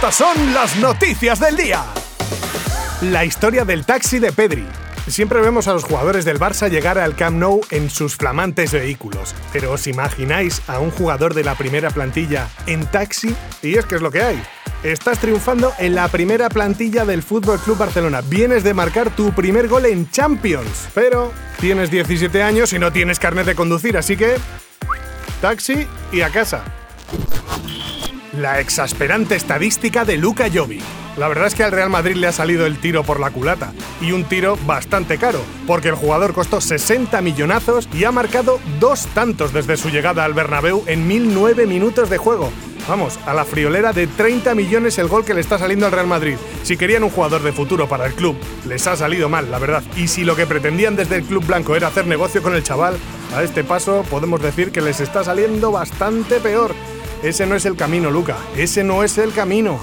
Estas son las noticias del día. La historia del taxi de Pedri. Siempre vemos a los jugadores del Barça llegar al Camp Nou en sus flamantes vehículos, pero ¿os imagináis a un jugador de la primera plantilla en taxi? Y es que es lo que hay. Estás triunfando en la primera plantilla del Fútbol Club Barcelona. Vienes de marcar tu primer gol en Champions, pero tienes 17 años y no tienes carnet de conducir, así que taxi y a casa. La exasperante estadística de Luca Jovic. La verdad es que al Real Madrid le ha salido el tiro por la culata, y un tiro bastante caro, porque el jugador costó 60 millonazos y ha marcado dos tantos desde su llegada al Bernabéu en 1009 minutos de juego. Vamos, a la friolera de 30 millones el gol que le está saliendo al Real Madrid. Si querían un jugador de futuro para el club, les ha salido mal, la verdad. Y si lo que pretendían desde el club blanco era hacer negocio con el chaval, a este paso podemos decir que les está saliendo bastante peor. Ese no es el camino, Luca. Ese no es el camino.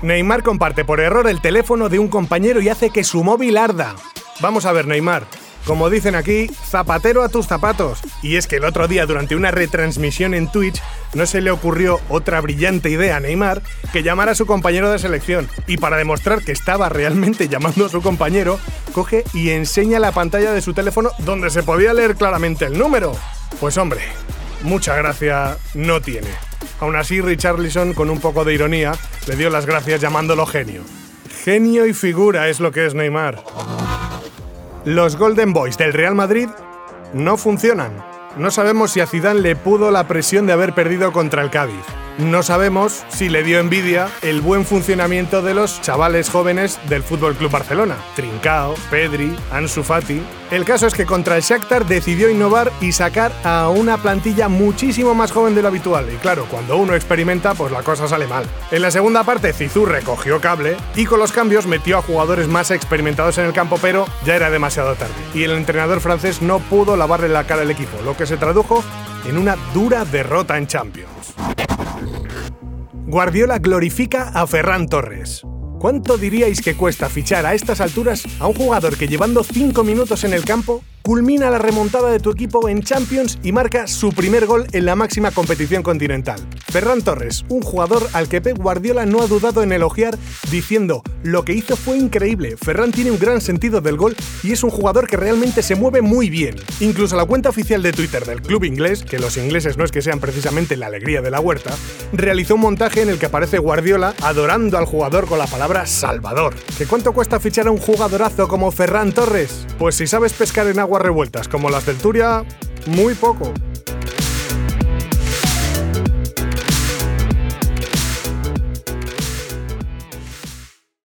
Neymar comparte por error el teléfono de un compañero y hace que su móvil arda. Vamos a ver, Neymar. Como dicen aquí, zapatero a tus zapatos. Y es que el otro día, durante una retransmisión en Twitch, no se le ocurrió otra brillante idea a Neymar que llamar a su compañero de selección. Y para demostrar que estaba realmente llamando a su compañero, coge y enseña la pantalla de su teléfono donde se podía leer claramente el número. Pues hombre, mucha gracia no tiene. Aún así, Richarlison, con un poco de ironía, le dio las gracias llamándolo genio. Genio y figura es lo que es Neymar. Los Golden Boys del Real Madrid no funcionan. No sabemos si a Zidane le pudo la presión de haber perdido contra el Cádiz. No sabemos si le dio envidia el buen funcionamiento de los chavales jóvenes del Fútbol Club Barcelona, Trincao, Pedri, Ansu Fati. El caso es que contra el Shakhtar decidió innovar y sacar a una plantilla muchísimo más joven de lo habitual. Y claro, cuando uno experimenta, pues la cosa sale mal. En la segunda parte, Zizou recogió cable y con los cambios metió a jugadores más experimentados en el campo, pero ya era demasiado tarde. Y el entrenador francés no pudo lavarle la cara al equipo, lo que se tradujo en una dura derrota en Champions. Guardiola glorifica a Ferran Torres. ¿Cuánto diríais que cuesta fichar a estas alturas a un jugador que llevando 5 minutos en el campo culmina la remontada de tu equipo en Champions y marca su primer gol en la máxima competición continental. Ferran Torres, un jugador al que Pep Guardiola no ha dudado en elogiar diciendo, lo que hizo fue increíble, Ferran tiene un gran sentido del gol y es un jugador que realmente se mueve muy bien. Incluso la cuenta oficial de Twitter del club inglés, que los ingleses no es que sean precisamente la alegría de la huerta, realizó un montaje en el que aparece Guardiola adorando al jugador con la palabra Salvador. ¿Qué cuánto cuesta fichar a un jugadorazo como Ferran Torres? Pues si sabes pescar en agua revueltas como las del Turia, muy poco.